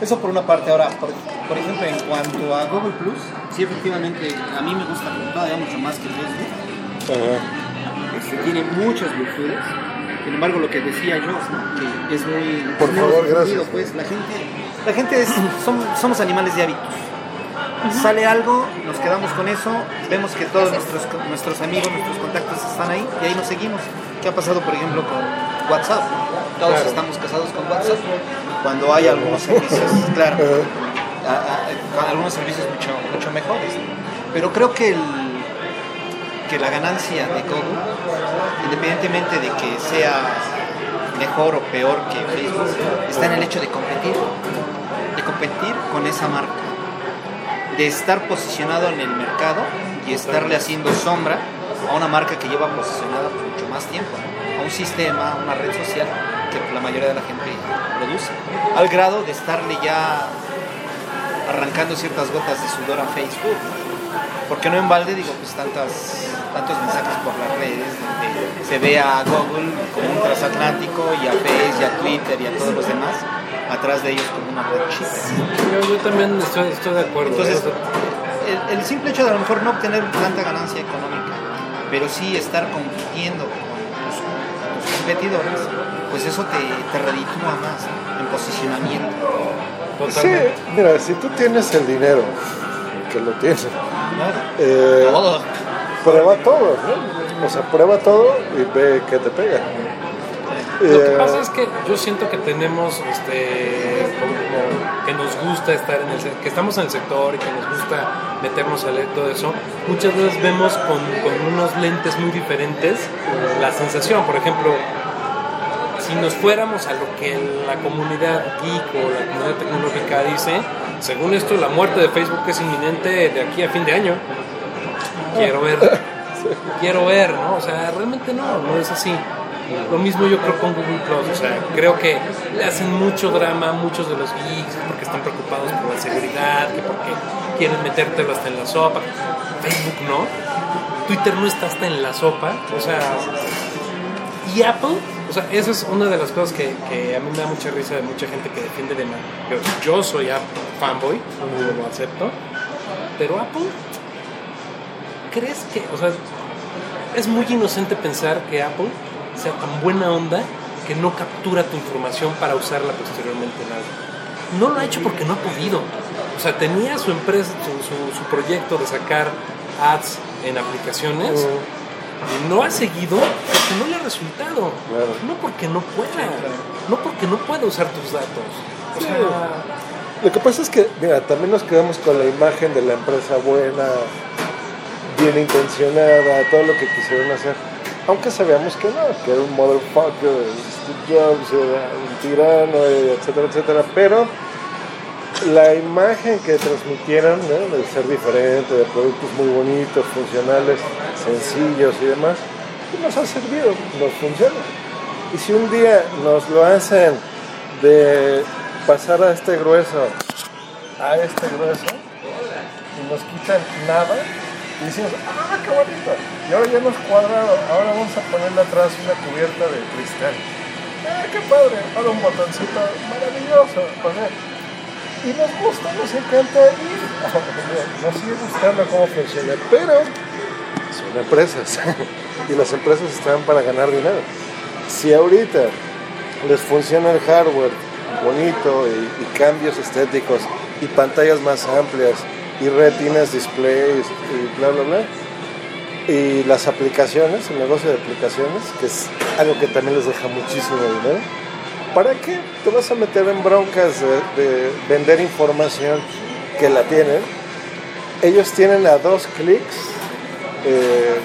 Eso por una parte. Ahora, por, por ejemplo, en cuanto a Google Plus, sí, efectivamente, a mí me gusta todavía mucho más que Facebook. Este, tiene muchas virtudes. Sin embargo, lo que decía yo, ¿no? que es muy. Por es favor, gracias. Pues la gente, la gente es, som- somos animales de hábitos. Sale algo, nos quedamos con eso, vemos que todos nuestros, nuestros amigos, nuestros contactos están ahí y ahí nos seguimos. ¿Qué ha pasado, por ejemplo, con WhatsApp? Todos Claro. estamos casados con WhatsApp. Cuando hay algunos servicios, claro, a- a- a- algunos servicios mucho, mucho mejores. Pero creo que, el, que la ganancia de Google, independientemente de que sea mejor o peor que Facebook, está en el hecho de competir, de competir con esa marca de estar posicionado en el mercado y estarle haciendo sombra a una marca que lleva posicionada mucho más tiempo, a un sistema, a una red social que la mayoría de la gente produce, al grado de estarle ya arrancando ciertas gotas de sudor a Facebook, porque no en balde digo pues tantas, tantos mensajes por las redes donde se ve a Google como un transatlántico y a Facebook y a Twitter y a todos los demás atrás de ellos como una red chica. Yo, yo también estoy, estoy de acuerdo. Entonces, ¿eh? Sea, el, el simple hecho de a lo mejor no obtener tanta ganancia económica, pero sí estar compitiendo con tus, tus competidores, pues eso te, te reditúa más ¿no? en posicionamiento. Sí, totalmente. mira, si tú tienes el dinero, que lo tienes, Claro. eh, Todo. prueba todo, ¿no? O sea, prueba todo y ve qué te pega. Lo que Eh, pasa es que yo siento que tenemos, este, como que nos gusta estar en el, que estamos en el sector y que nos gusta meternos a leer todo eso. Muchas veces vemos con, con unos lentes muy diferentes la sensación. Por ejemplo, si nos fuéramos a lo que la comunidad geek o la comunidad tecnológica dice, según esto la muerte de Facebook es inminente de aquí a fin de año. Quiero ver, quiero ver, ¿no? O sea, realmente no, no es así. Lo mismo yo creo con Google Plus, o sea, creo que le hacen mucho drama a muchos de los geeks porque están preocupados por la seguridad, que porque quieren metértelo hasta en la sopa. Facebook no, Twitter no está hasta en la sopa, o sea, y Apple, o sea, esa es una de las cosas que, a mí me da mucha risa de mucha gente que defiende de man. Yo, soy Apple fanboy, lo acepto, pero Apple, ¿crees que, o sea, es muy inocente pensar que Apple sea tan buena onda que no captura tu información para usarla posteriormente en algo? No lo ha hecho porque no ha podido. O sea, tenía su empresa, su, proyecto de sacar ads en aplicaciones no ha seguido porque no le ha resultado. Claro. No porque no pueda. No porque no pueda usar tus datos. O sea, Lo que pasa es que, mira, también nos quedamos con la imagen de la empresa buena, bien intencionada, todo lo que quisieron hacer. Aunque sabíamos que no, que era un motherfucker, Steve Jobs era un tirano, etcétera, etcétera. Pero la imagen que transmitieron, de ser diferente, de productos muy bonitos, funcionales, sencillos y demás, nos ha servido, nos funciona. Y si un día nos lo hacen de pasar a este grueso a este grueso y nos quitan nada y decimos, ah, qué bonito. Y ahora ya nos cuadrado, ahora vamos a ponerle atrás una cubierta de cristal. Ah, qué padre, ahora un botoncito maravilloso. sea, y nos gusta, nos encanta y nos sigue gustando cómo funciona, pero son empresas y las empresas están para ganar dinero. Si ahorita les funciona el hardware bonito y, y cambios estéticos y pantallas más amplias y retinas displays y bla bla bla y las aplicaciones, el negocio de aplicaciones, que es algo que también les deja muchísimo dinero. ¿Para qué te vas a meter en broncas de, de vender información que la tienen? Ellos tienen a dos clics eh,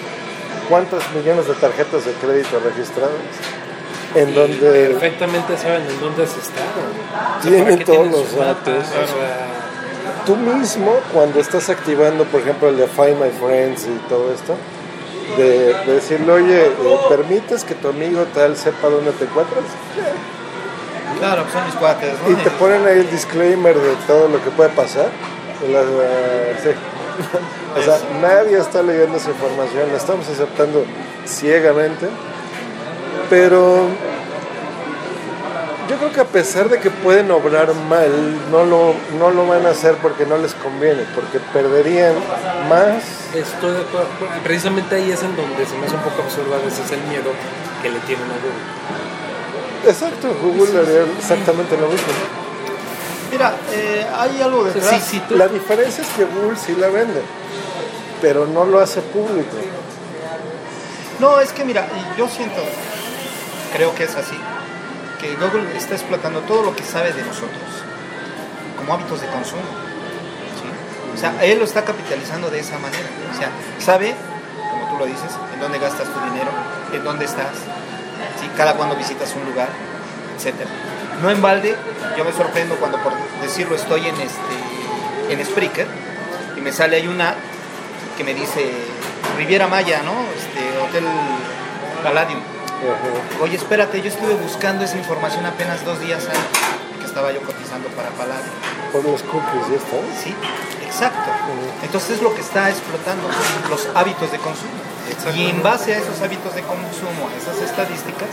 cuántos millones de tarjetas de crédito registradas en Y donde Perfectamente saben en dónde has estado. O sea, Tienen ¿para qué todos tienen los datos. O sea, tú mismo, cuando estás activando, por ejemplo, el de Find My Friends y todo esto, de, de decirle, oye, ¿permites que tu amigo tal sepa dónde te encuentras? Claro, son mis cuates, ¿no? Y te ponen ahí el disclaimer de todo lo que puede pasar. La- la- sí. O sea, nadie está leyendo esa información, la estamos aceptando ciegamente. Pero yo creo que a pesar de que pueden obrar mal, no lo, no lo van a hacer porque no les conviene, porque perderían más. estoy de acuerdo. Precisamente ahí es en donde se me hace un poco absurdo a veces el miedo que le tienen a Google. Exacto, Google haría exactamente lo mismo. Mira, eh, hay algo detrás. sí, sí, tú- La diferencia es que Google sí la vende, pero no lo hace público. No, es que mira, yo siento, creo que es así, que Google está explotando todo lo que sabe de nosotros como hábitos de consumo. ¿sí? O sea, él lo está capitalizando de esa manera. O sea, sabe, como tú lo dices, en dónde gastas tu dinero, en dónde estás, ¿sí? cada cuando visitas un lugar, etcétera. No en balde, yo me sorprendo cuando, por decirlo, estoy en este en Spreaker y me sale ahí una que me dice Riviera Maya, ¿no? Este, Hotel Palladium. Oye, espérate, yo estuve buscando esa información apenas dos días antes que estaba yo cotizando para Palladium. Por los cookies, ya está. Sí, exacto. Entonces es lo que está explotando los hábitos de consumo. Y en base a esos hábitos de consumo, a esas estadísticas,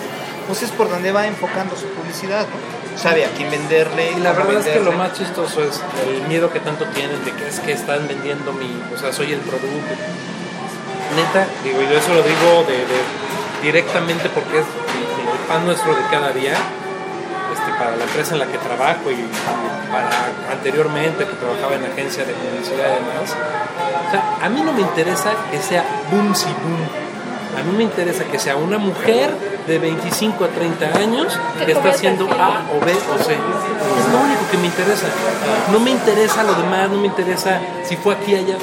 pues es por donde va enfocando su publicidad, ¿no? Sabe a quién venderle. Y la verdad es que lo más chistoso es el miedo que tanto tienen de que es que están vendiendo mi, o sea, soy el producto. Neta, digo, y yo eso lo digo de, de- directamente porque es el pan nuestro de cada día, este, para la empresa en la que trabajo y para anteriormente que trabajaba en agencia de publicidad y demás. O sea, a mí no me interesa que sea boom si boom. A mí me interesa que sea una mujer de 25 a 30 años que está haciendo A o B o C. Es lo único que me interesa. No me interesa lo demás, no me interesa si fue aquí, allá.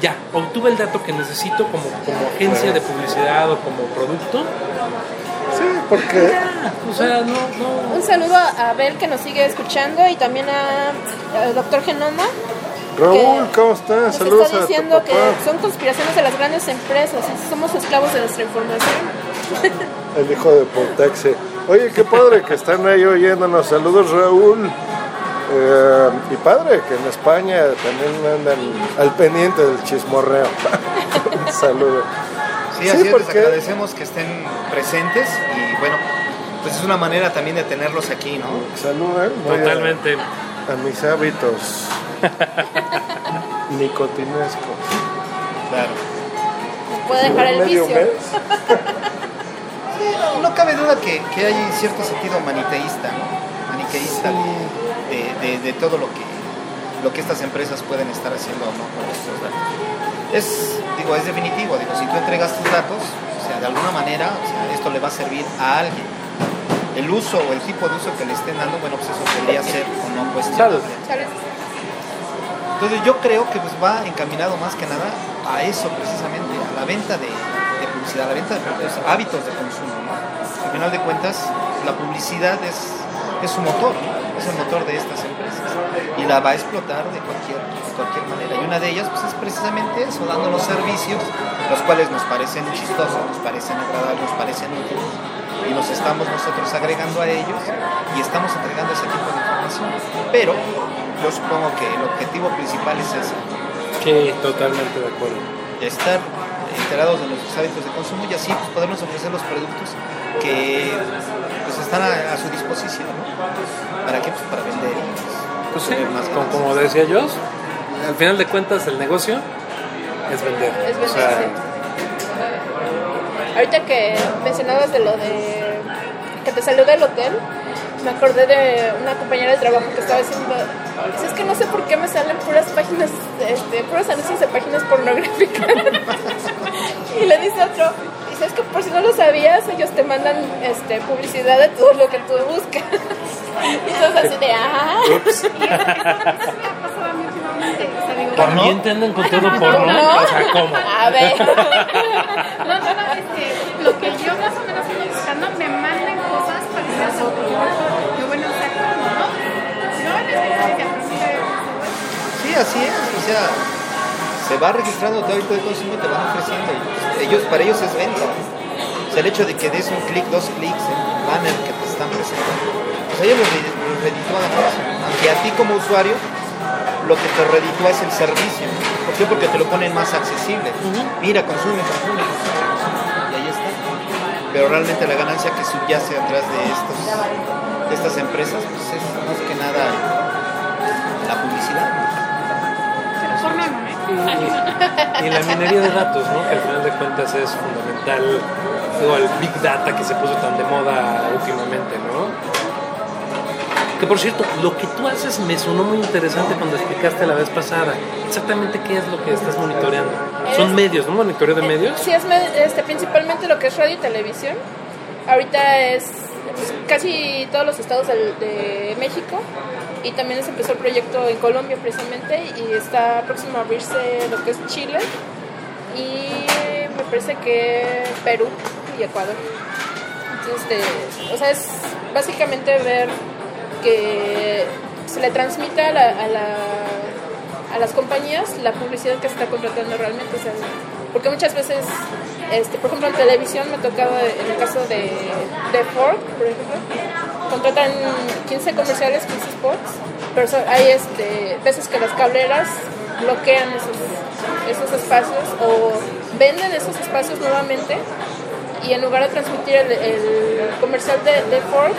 Ya, obtuve el dato que necesito como, como agencia de publicidad o como producto. Porque o sea, no, no. Un saludo a Abel que nos sigue escuchando y también a- al doctor Genoma. Raúl, ¿cómo estás? Nos Saludos está a tu diciendo que son conspiraciones de las grandes empresas y somos esclavos de nuestra información. El hijo de Portaxe. Oye, qué padre que están ahí oyéndonos. Saludos, Raúl. Eh, y padre que en España también andan al pendiente del chismorreo. Un saludo. Sí, Sí, así es, les porque- agradecemos que estén presentes y bueno, pues es una manera también de tenerlos aquí, ¿no? Saludan a- Totalmente. A, mis hábitos nicotinescos. Claro. Puede dejar el Medio vicio. mes. Sí, no, no cabe duda que, que hay cierto sentido maniteísta, ¿no? Maniqueísta de, de- de todo lo que, lo que estas empresas pueden estar haciendo o no con estos datos. Es, digo, es definitivo, digo, si tú entregas tus datos, o sea, de alguna manera, o sea, esto le va a servir a alguien. El uso o el tipo de uso que le estén dando, bueno, pues eso podría ser o no cuestionable. Entonces yo creo que pues va encaminado más que nada a eso precisamente, a la venta de, de publicidad, a la venta de productos, hábitos de consumo. ¿no? Al final de cuentas, la publicidad es, es su motor, ¿no? es el motor de estas empresas la va a explotar de cualquier, de cualquier manera. Y una de ellas pues, es precisamente eso, dándonos servicios, los cuales nos parecen chistosos, nos parecen agradables, nos parecen útiles y nos estamos nosotros agregando a ellos y estamos entregando ese tipo de información. Pero yo supongo que el objetivo principal es ese, Sí, totalmente de acuerdo. estar enterados de nuestros hábitos de consumo y así pues, podernos ofrecer los productos que pues, están a, a su disposición. ¿no? ¿Para qué? Pues para vender y pues, sí, más como, como decía yo, al final de cuentas el negocio es vender. Es O sea, sí. Ahorita que mencionabas de lo de que te salió del hotel, me acordé de una compañera de trabajo que estaba diciendo, "Pues es que no sé por qué me salen puras páginas, este, puros anuncios de páginas pornográficas. y le dice otro, dice, es que por si no lo sabías, ellos te mandan este, publicidad de todo lo que tú buscas. y entonces así de, ah, también te andan con todo ¿no? O sea, ¿cómo? A ver. No, no, no, lo que yo más o menos estoy buscando me mandan cosas eso, porque lo bueno es que no, no van a esperar que Sí, así es, o sea, se va registrando todo tipo de consumo y te van ofreciendo. ellos, para ellos es venta. O sea, el hecho de que des un clic, dos clics en el banner que te están presentando, pues a ellos los los reditúa la cosa. Aunque a ti como usuario, lo que te reditúa es el servicio. ¿Por qué? Porque te lo ponen más accesible. Mira, consume, consume, consume, consume, y ahí está. Pero realmente la ganancia que subyace atrás de, estos, de estas empresas, pues es más que nada Y la minería de datos, ¿no? Que al final de cuentas es fundamental. Digo, el Big Data que se puso tan de moda últimamente, ¿no? Que por cierto, lo que tú haces me sonó muy interesante cuando explicaste la vez pasada. Exactamente qué es lo que estás monitoreando. Son medios, ¿no? Monitoreo de medios. Sí, es este, principalmente lo que es radio y televisión. Ahorita es pues, casi todos los estados de, México y también se empezó el proyecto en Colombia precisamente y está próximo a abrirse lo que es Chile y me parece que Perú y Ecuador. Entonces, este, o sea, es básicamente ver que se le transmita a, la- a la- a las compañías la publicidad que se está contratando realmente. o sea, porque muchas veces, este, por ejemplo, en televisión me ha tocado, en el caso de, de Ford, por ejemplo, contratan 15 comerciales, 15 spots, pero hay este, veces que las cableras bloquean esos, esos espacios o venden esos espacios nuevamente y en lugar de transmitir el, el comercial de, de Ford,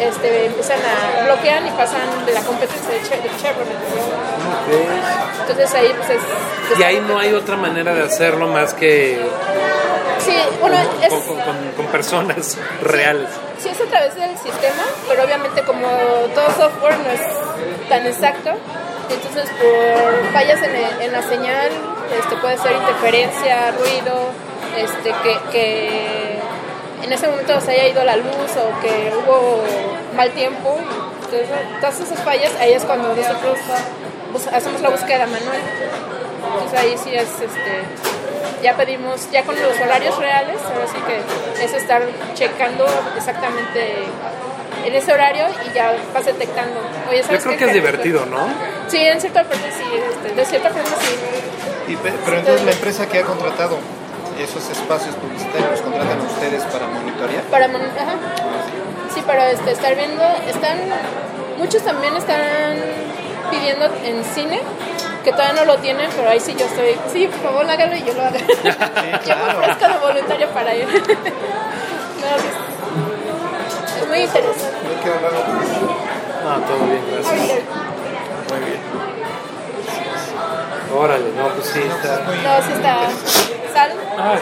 este, empiezan a bloquear y pasan de la competencia de, Che- de Chevrolet. Entonces ahí pues es... Y ahí no hay otra manera de hacerlo más que Sí, bueno, es... con, con- con- con personas reales. Sí, es a través del sistema, pero obviamente como todo software no es tan exacto, entonces por fallas en, la señal, este, puede ser interferencia, ruido, este, que, que en ese momento se haya ido la luz o que hubo mal tiempo, entonces, todas esas fallas, ahí es cuando nosotros hacemos la búsqueda manual. Entonces ahí sí es, este, ya pedimos, ya con los horarios reales, ahora sí que es estar checando exactamente en ese horario y ya vas detectando. Oye, Yo ¿sabes creo qué? que es divertido, ¿no? Sí, en cierta forma sí, este, de cierta forma sí. Y pe- pero entonces la empresa que ha contratado esos espacios publicitarios los contratan a ustedes para monitorear. Para mon- ajá. Sí, para este, estar viendo, están, muchos también están pidiendo en cine, que todavía no lo tienen, pero ahí sí yo estoy, sí, por favor hágalo y yo lo hago. yo me ofrezco de voluntario para ir. No, es, es muy interesante. No, todo bien, gracias. Muy bien. Órale, no, pues sí, está. No, sí está. Sal. Ay,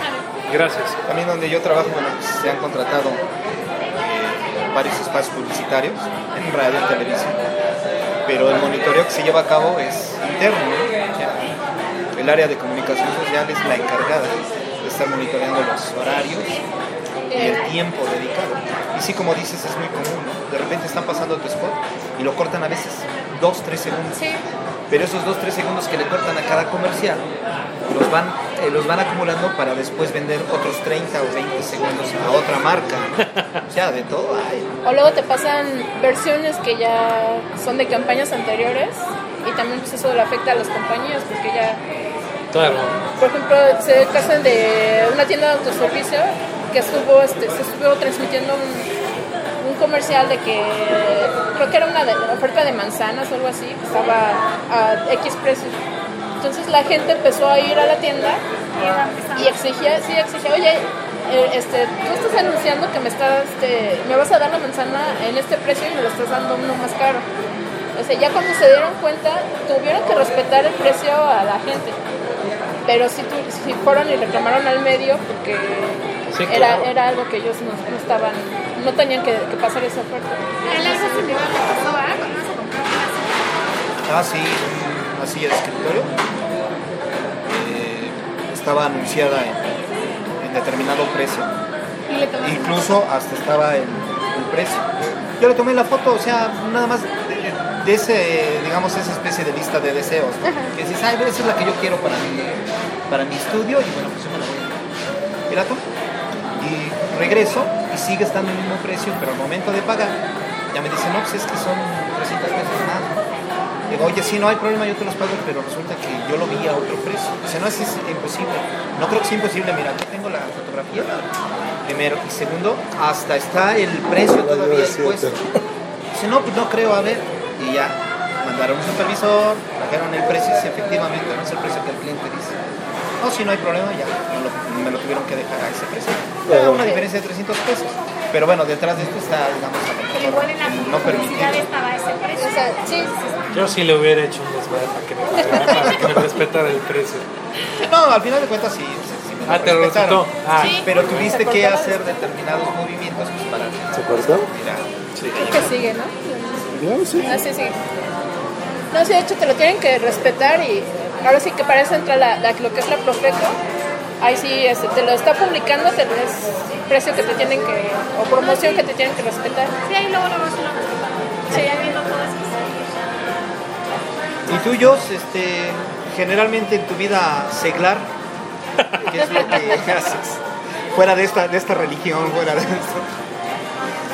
gracias. También donde yo trabajo, bueno, pues, se han contratado eh, varios espacios publicitarios en radio, en televisión, pero el monitoreo que se lleva a cabo es interno. ¿no? El área de comunicación social es la encargada de estar monitoreando los horarios y el tiempo dedicado. Y sí, como dices, es muy común, ¿no? De repente están pasando tu spot y lo cortan a veces dos, tres segundos. Pero esos dos, tres segundos que le cortan a cada comercial los van, eh, los van acumulando para después vender otros 30 o 20 segundos a otra marca. ¿no? O sea, de todo hay. O luego te pasan versiones que ya son de campañas anteriores y también pues eso le afecta a las compañías porque ya Claro. Por ejemplo, se casan de una tienda de autoservicio que estuvo, este, se estuvo transmitiendo un, un comercial de que creo que era una de- oferta de manzanas o algo así, que estaba a X precio. Entonces la gente empezó a ir a la tienda y exigía, sí, exigía, oye, eh, este, tú estás anunciando que me estás, este, me vas a dar la manzana en este precio y me lo estás dando uno más caro. O sea, ya cuando se dieron cuenta, tuvieron que respetar el precio a la gente. Pero sí, tu- sí fueron y reclamaron al medio porque Sí, era, era algo que ellos no, no estaban, no tenían que, que pasar esa oferta. En similar pasó, ¿ah? Cuando una Ah, sí, una silla de escritorio. eh, estaba anunciada en, en determinado precio. y Incluso hasta estaba el, el precio. Yo le tomé la foto, o sea, nada más de, de ese, digamos, esa especie de lista de deseos. ¿no? Que dices, ay, esa es la que yo quiero para mi, para mi estudio y bueno, pues yo me la voy a Y la tomé. Y regreso y sigue estando el mismo precio, pero al momento de pagar, ya me dicen, no, pues es que son 300 pesos más. Digo, oye, sí, no hay problema, yo te los pago, pero resulta que yo lo vi a otro precio. Dice, no, es, imposible. No creo que sea imposible, mira, aquí tengo la fotografía, primero. Y segundo, hasta está el precio todavía expuesto. Dice, no, pues no creo, a ver. Y ya, mandaron un supervisor, trajeron el precio dice, efectivamente no es el precio que el cliente dice. No, si no hay problema, ya me lo, me lo tuvieron que dejar a ese precio. Era una diferencia de 300 pesos. Pero bueno, detrás de esto está, digamos, a Igual en la no publicidad estaba ese precio. O sea, sí, sí, sí. Yo sí le hubiera hecho un desmadre para que me, pagara, para que me respetara el precio. No, al final de cuentas sí. sí, sí me Ah, te lo respetaron. Ah. Sí, pero tuviste que hacer determinados movimientos pues, para ¿Se cortó? mira, Creo que sigue, ¿no? Ya, sí. Ah, sí, sí. No, sí, de hecho te lo tienen que respetar y ahora sí que para eso entra la, la- lo que es la Profeco. Ahí sí, este, te lo está publicando, te lo es precio que te tienen que, o promoción que te tienen que respetar. Sí, ahí luego lo Sí, viendo todo eso. Y tú, Jos, este, generalmente en tu vida seglar, ¿qué es lo que haces? Fuera de esta, de esta religión, fuera de esto.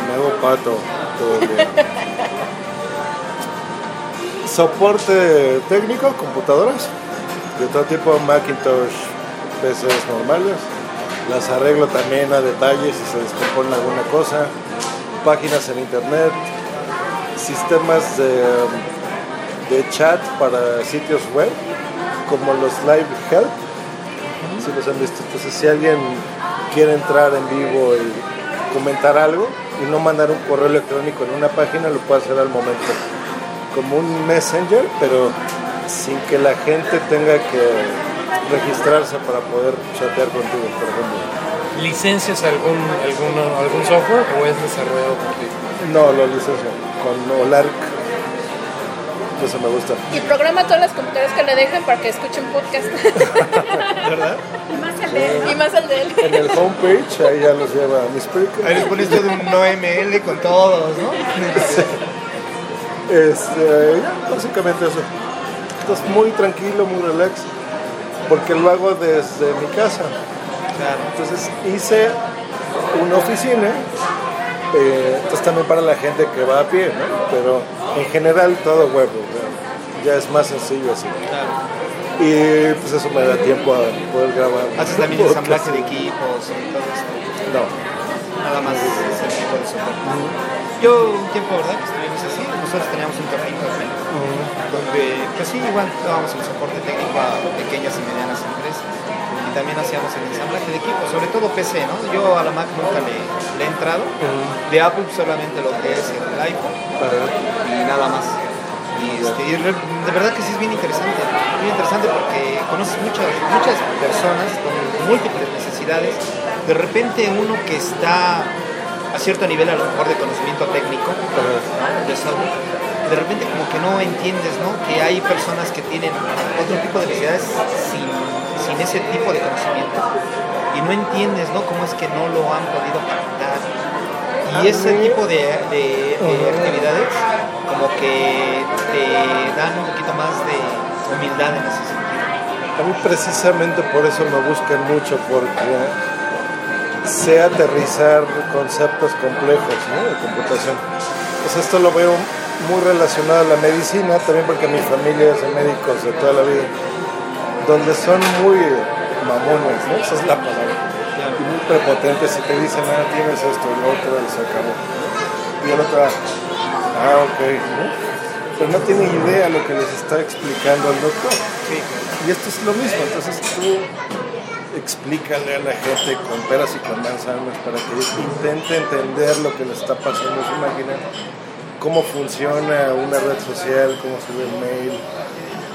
Me hago pato todo el día. Soporte técnico, computadoras de todo tipo, Macintosh, PCs normales. Las arreglo también a detalle si se descompone alguna cosa. Páginas en internet, sistemas de, de chat para sitios web, como los Live Help. Si los han visto. Entonces, si alguien quiere entrar en vivo y comentar algo y no mandar un correo electrónico en una página, lo puede hacer al momento. Como un messenger, pero sin que la gente tenga que registrarse para poder chatear contigo, por ejemplo. ¿Licencias algún, alguno, algún software o es desarrollado por ti? No, lo licencio con Olark. Eso me gusta. Y programa todas las computadoras que le dejen para que escuchen podcast. ¿Verdad? Y más el de y más el de él. En el homepage, ahí ya los lleva mis Ahí les pones todo un no ML con todos, ¿no? Este, ya, básicamente eso. Es muy tranquilo, muy relax, porque lo hago desde mi casa. Claro. Entonces hice una oficina, eh, entonces también para la gente que va a pie, ¿no? Pero en general todo web, ¿no? ya es más sencillo así. claro. Y pues eso me da tiempo a poder grabar. Haces también ensamblaje de equipos y todo esto. No. Nada más ese tipo de soporte. Yo un tiempo, ¿verdad? Que estuvimos así. Nosotros teníamos un café internet donde, pues sí, igual dábamos el soporte técnico a pequeñas y medianas empresas. Y también hacíamos el ensamblaje de equipos, sobre todo PC, ¿no? Yo a la Mac nunca le, le he entrado. De Apple solamente lo que es el iPhone y nada más. Y, este, y re- de verdad que sí es bien interesante, muy interesante porque conoces muchas, muchas personas con múltiples necesidades. De repente uno que está a cierto nivel a lo mejor de conocimiento técnico, de software, de repente como que no entiendes, ¿no? Que hay personas que tienen otro tipo de necesidades sin, ese tipo de conocimiento y no entiendes, ¿no? Cómo es que no lo han podido captar. Y ese tipo de- de actividades como que te dan un poquito más de humildad en ese sentido. A mí precisamente por eso me buscan mucho, porque sé aterrizar conceptos complejos ¿no? de computación. Pues esto lo veo muy relacionado a la medicina, también porque mi familia es de médicos de toda la vida, donde son muy mamones, ¿no? esa es la palabra, y muy prepotentes y te dicen, ah, tienes esto y lo otro y se acabó. Y el otro, ah, ok, ¿no? pero no tienen idea lo que les está explicando el doctor. Y esto es lo mismo, entonces tú explícale a la gente con peras y con manzanas para que intente entender lo que le está pasando a su cómo funciona una red social, cómo sube el mail,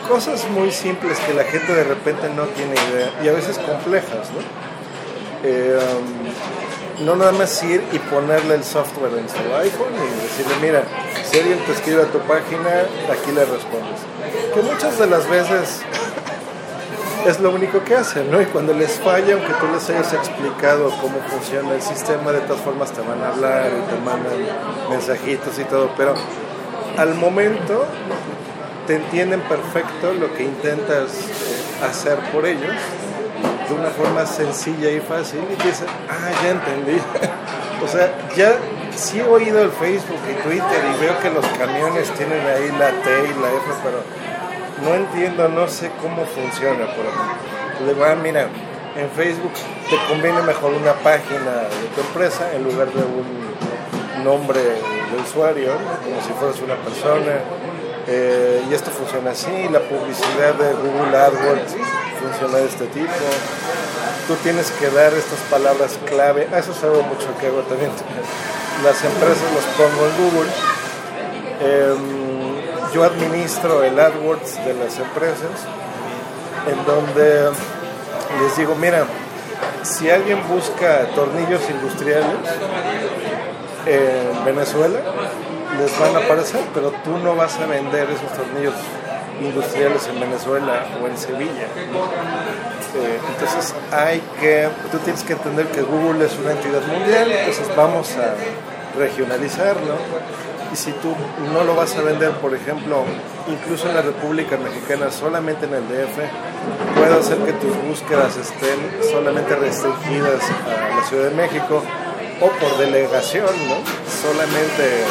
cosas muy simples que la gente de repente no tiene idea y a veces complejas, ¿no? Eh, um, no nada más ir y ponerle el software en su iPhone y decirle, mira, si alguien te escribe a tu página, aquí le respondes. Que muchas de las veces es lo único que hacen, ¿no? Y cuando les falla, aunque tú les hayas explicado cómo funciona el sistema, de todas formas te van a hablar y te mandan mensajitos y todo, pero al momento te entienden perfecto lo que intentas hacer por ellos de una forma sencilla y fácil y dices, ah, ya entendí. o sea, ya sí he oído el Facebook y Twitter y veo que los camiones tienen ahí la T y la F, pero no entiendo, no sé cómo funciona, ejemplo. Le digo, ah, mira, en Facebook te conviene mejor una página de tu empresa en lugar de un nombre de usuario, como si fueras una persona. Eh, y esto funciona así, la publicidad de Google AdWords funciona de este tipo. Tú tienes que dar estas palabras clave, ah, eso es algo mucho que hago también. Las empresas los pongo en Google. Em, yo administro el AdWords de las empresas, en donde les digo, mira, si alguien busca tornillos industriales en Venezuela, les van a aparecer, pero tú no vas a vender esos tornillos industriales en Venezuela o en Sevilla. Eh, entonces hay que, tú tienes que entender que Google es una entidad mundial, entonces vamos a regionalizarlo. Y si tú no lo vas a vender, por ejemplo, incluso en la República Mexicana, solamente en el DF, puede hacer que tus búsquedas estén solamente restringidas a la Ciudad de México o por delegación, ¿no? Solamente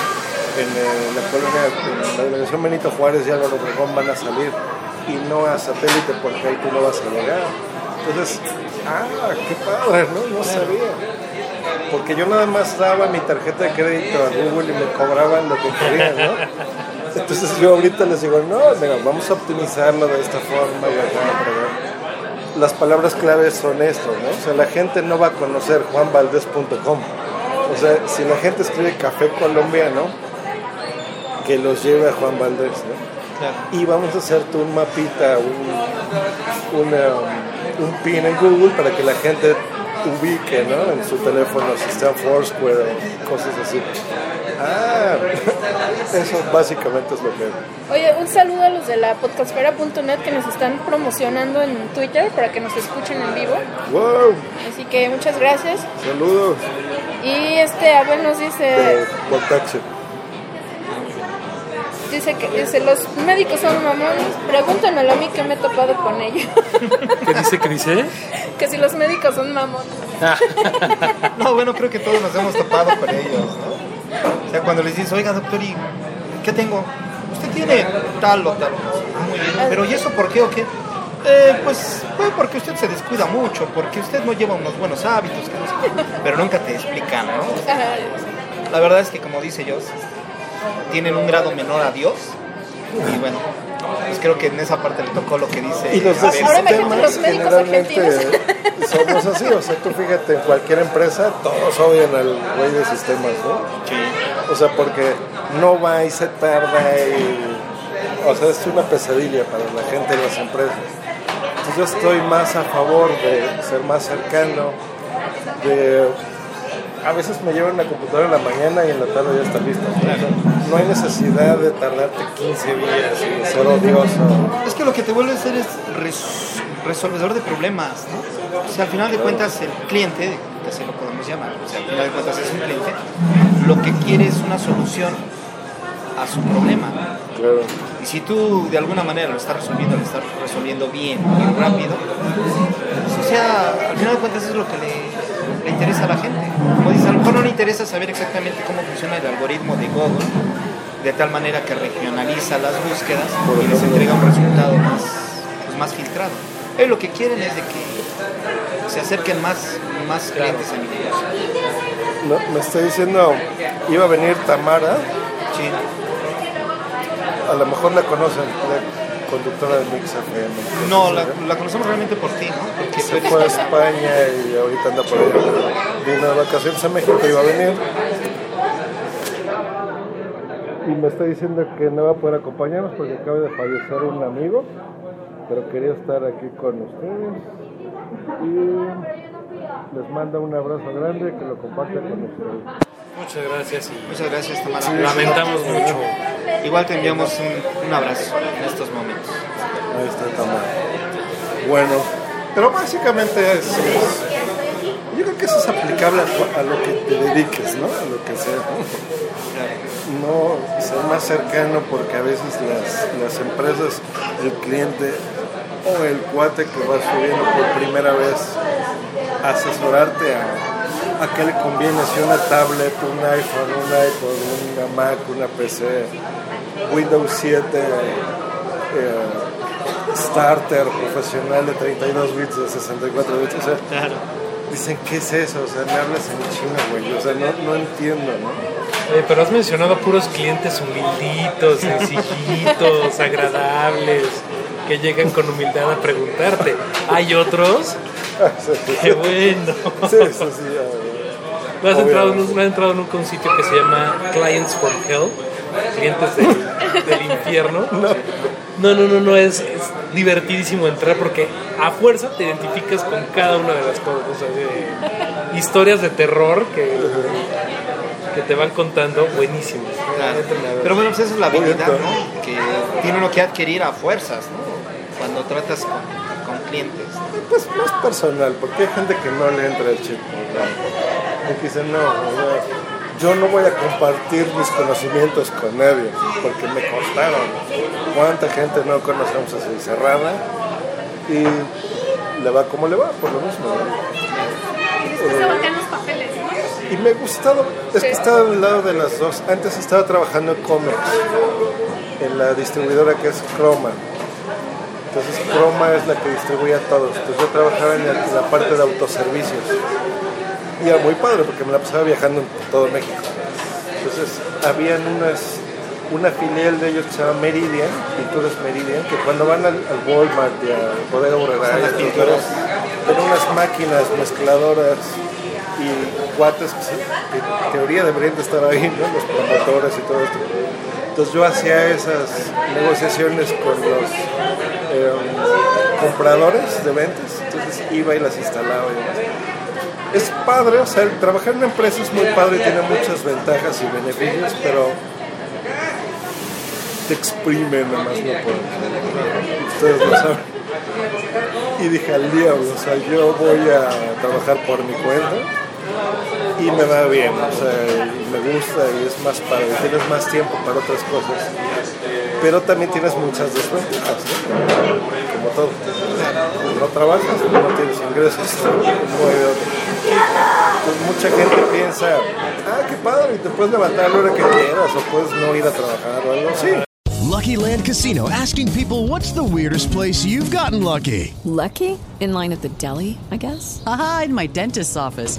en eh, la colonia, en la delegación Benito Juárez y Álvaro Obregón van a salir y no a satélite porque ahí tú no vas a llegar. Entonces, ah, qué padre, ¿no? No sabía. Porque yo nada más daba mi tarjeta de crédito a Google y me cobraban lo que querían, ¿no? Entonces yo ahorita les digo, no, mira, vamos a optimizarlo de esta forma y acá, pero bueno. Las palabras claves son esto, ¿no? O sea, la gente no va a conocer juanvaldez.com. O sea, si la gente escribe café colombiano, que los lleve a Juan Valdés, ¿no? Y vamos a hacerte un mapita, un, una, un pin en Google para que la gente ubique, ¿no? En su teléfono, si está en Foursquare o cosas así. Ah, eso básicamente es lo que... Oye, un saludo a los de la podcastfera.net que nos están promocionando en Twitter para que nos escuchen en vivo. ¡Wow! Así que muchas gracias. Saludos. Y este, Abel nos dice... De. Dice que dice, los médicos son mamones, pregúntenmelo a mí que me he topado con ellos. ¿Qué dice? ¿Qué dice? que si los médicos son mamones. No, bueno, creo que todos nos hemos topado con ellos, ¿no? O sea, cuando les dices, oiga, doctor, ¿y qué tengo? Usted tiene tal o tal. Ah, muy bien. Pero ¿y eso por qué o qué? Eh, pues, pues porque usted se descuida mucho, porque usted no lleva unos buenos hábitos, que no sé qué. pero nunca te explican, ¿no? La verdad es que, como dice Dios, tienen un grado menor a Dios. Y bueno, pues creo que en esa parte le tocó lo que dice. Y los de. Ahora los médicos somos así, o sea, tú fíjate, en cualquier empresa todos odian al güey de sistemas, ¿no? O sea, porque no va y se tarda y... O sea, es una pesadilla para la gente de las empresas. Entonces yo estoy más a favor de ser más cercano, de... A veces me llevan la computadora en la mañana y en la tarde ya está lista. ¿no? No hay necesidad de tardarte 15 días y ser odioso. Es que lo que te vuelve a hacer es res- resolvedor de problemas, ¿no? O sea, al final de cuentas, el cliente, que así lo podemos llamar, o sea, al final de cuentas es un cliente, lo que quiere es una solución a su problema. Claro. Y si tú de alguna manera lo estás resolviendo, lo estás resolviendo bien y rápido, pues, o sea, al final de cuentas es lo que le interesa a la gente. Como dices, a lo mejor no le interesa saber exactamente cómo funciona el algoritmo de Google, de tal manera que regionaliza las búsquedas y les entrega un resultado más, pues, más filtrado. Ellos lo que quieren es de que se acerquen más, más clientes a mi negocio. No, me está diciendo, iba a venir Tamara, Sí. a lo mejor la conocen, la conductora de Mix FM. No, la, la conocemos realmente por ti, ¿no? Porque Se fue a España y ahorita anda por allá. Vino de vacaciones a México, iba a venir. Y me está diciendo que no va a poder acompañarnos porque acaba de fallecer un amigo, pero quería estar aquí con ustedes. Y les manda un abrazo grande que lo comparte con ustedes. Muchas gracias y Muchas gracias, Tamara. lamentamos mucho. Igual te enviamos un, un abrazo en estos momentos. Ahí está Tamara. Bueno, pero básicamente es, es- yo creo que eso es aplicable a, lo que te dediques, ¿no? A lo que sea, ¿no? No ser más cercano porque a veces las, las empresas, el cliente o el cuate que va subiendo por primera vez a asesorarte a, a qué le conviene, si una tablet, un iPhone, un iPod, una Mac, una PC, Windows 7, eh, starter profesional de 32 bits, de 64 bits, o sea, dicen, ¿qué es eso? O sea, me hablas en chino, güey, o sea, no, no entiendo, ¿no? Eh, pero has mencionado puros clientes humilditos, sencillitos, agradables, que llegan con humildad a preguntarte. ¿Hay otros? ¡Qué bueno! Sí, sí, sí. ¿No has, entrado un, no has entrado en un, con sitio que se llama Clients from Hell? Clientes del, del infierno. No, no, no, no, es, es divertidísimo entrar porque a fuerza te identificas con cada una de las cosas. o sea, de historias de terror que, que te van contando buenísimas. Claro. A. Pero bueno, pues esa es la habilidad. ¿no? Que tiene uno que adquirir a fuerzas, ¿no? Cuando tratas con, con clientes. Pues más personal, porque hay gente que no le entra el chip. ¿no? Y que dice, no, yo no voy a compartir mis conocimientos con nadie, porque me costaron. ¿Cuánta gente no conocemos así cerrada? Y le va como le va, por lo mismo. ¿no? Y ¿no? Y me ha gustado, es que estaba al lado de las dos. Antes estaba trabajando en Comex, en la distribuidora que es Chroma. Entonces Chroma es la que distribuye a todos. Entonces yo trabajaba en la parte de autoservicios. Y era muy padre porque me la pasaba viajando en todo México. Entonces habían unas, una filial de ellos que se llama Meridian, Pinturas Meridian, que cuando van al, al Walmart y a Bodega Borrera, las pinturas. tienen unas máquinas mezcladoras y cuates que, en teoría deberían de estar ahí, ¿no? los promotores y todo esto. Entonces yo hacía esas negociaciones con los eh, compradores de ventas, entonces iba y las instalaba. y demás. Es padre, o sea, trabajar en una empresa es muy padre tiene muchas ventajas y beneficios, pero te exprime nomás no puedo. Ustedes lo saben. Y dije al diablo, o sea, yo voy a trabajar por mi cuenta y me va bien, o sea, me gusta y es más padre, tienes más tiempo para otras cosas, pero también tienes muchas desventajas, ¿no? como todo. No trabajas, no tienes ingresos, no hay de otra. Entonces mucha gente piensa, ah, qué padre, y te puedes levantar a la hora que quieras o puedes no ir a trabajar o algo así. Lucky Land Casino asking people what's the weirdest place you've gotten lucky? Lucky? In line at the deli, I guess? Aha, in my dentist's office.